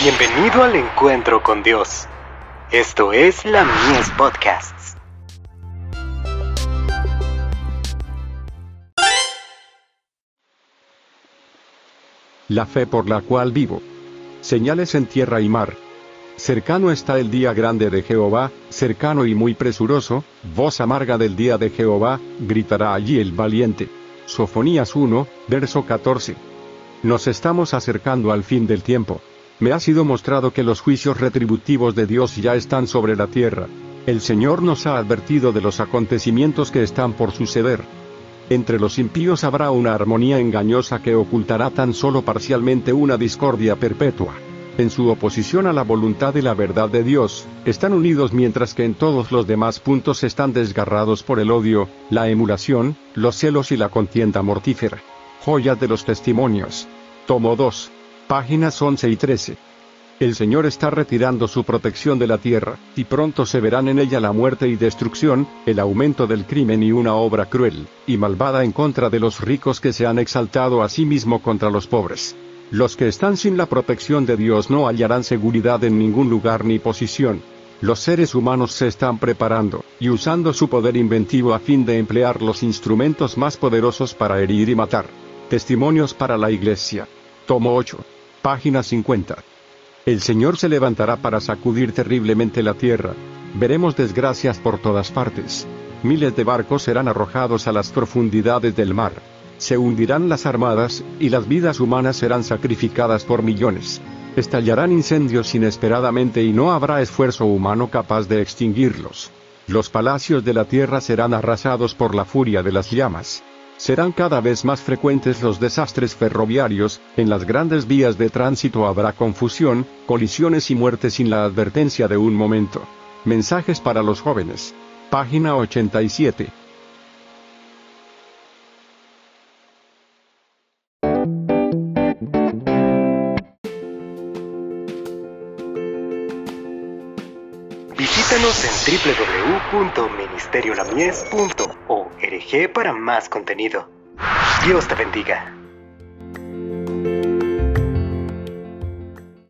Bienvenido al encuentro con Dios. Esto es la Mies Podcasts. La fe por la cual vivo. Señales en tierra y mar. Cercano está el día grande de Jehová, cercano y muy presuroso, voz amarga del día de Jehová, gritará allí el valiente. Sofonías 1, verso 14. Nos estamos acercando al fin del tiempo. Me ha sido mostrado que los juicios retributivos de Dios ya están sobre la tierra. El Señor nos ha advertido de los acontecimientos que están por suceder. Entre los impíos habrá una armonía engañosa que ocultará tan solo parcialmente una discordia perpetua. En su oposición a la voluntad y la verdad de Dios, están unidos mientras que en todos los demás puntos están desgarrados por el odio, la emulación, los celos y la contienda mortífera. Joyas de los testimonios. Tomo 2 páginas 11 y 13. El Señor está retirando su protección de la tierra, y pronto se verán en ella la muerte y destrucción, el aumento del crimen y una obra cruel, y malvada en contra de los ricos que se han exaltado a sí mismo contra los pobres. Los que están sin la protección de Dios no hallarán seguridad en ningún lugar ni posición. Los seres humanos se están preparando, y usando su poder inventivo a fin de emplear los instrumentos más poderosos para herir y matar. Testimonios para la Iglesia. Tomo 8. Página 50. El Señor se levantará para sacudir terriblemente la tierra. Veremos desgracias por todas partes. Miles de barcos serán arrojados a las profundidades del mar. Se hundirán las armadas, y las vidas humanas serán sacrificadas por millones. Estallarán incendios inesperadamente y no habrá esfuerzo humano capaz de extinguirlos. Los palacios de la tierra serán arrasados por la furia de las llamas. Serán cada vez más frecuentes los desastres ferroviarios, en las grandes vías de tránsito habrá confusión, colisiones y muertes sin la advertencia de un momento. Mensajes para los jóvenes. Página 87. Visítanos en www.ministeriolamies.org para más contenido. Dios te bendiga.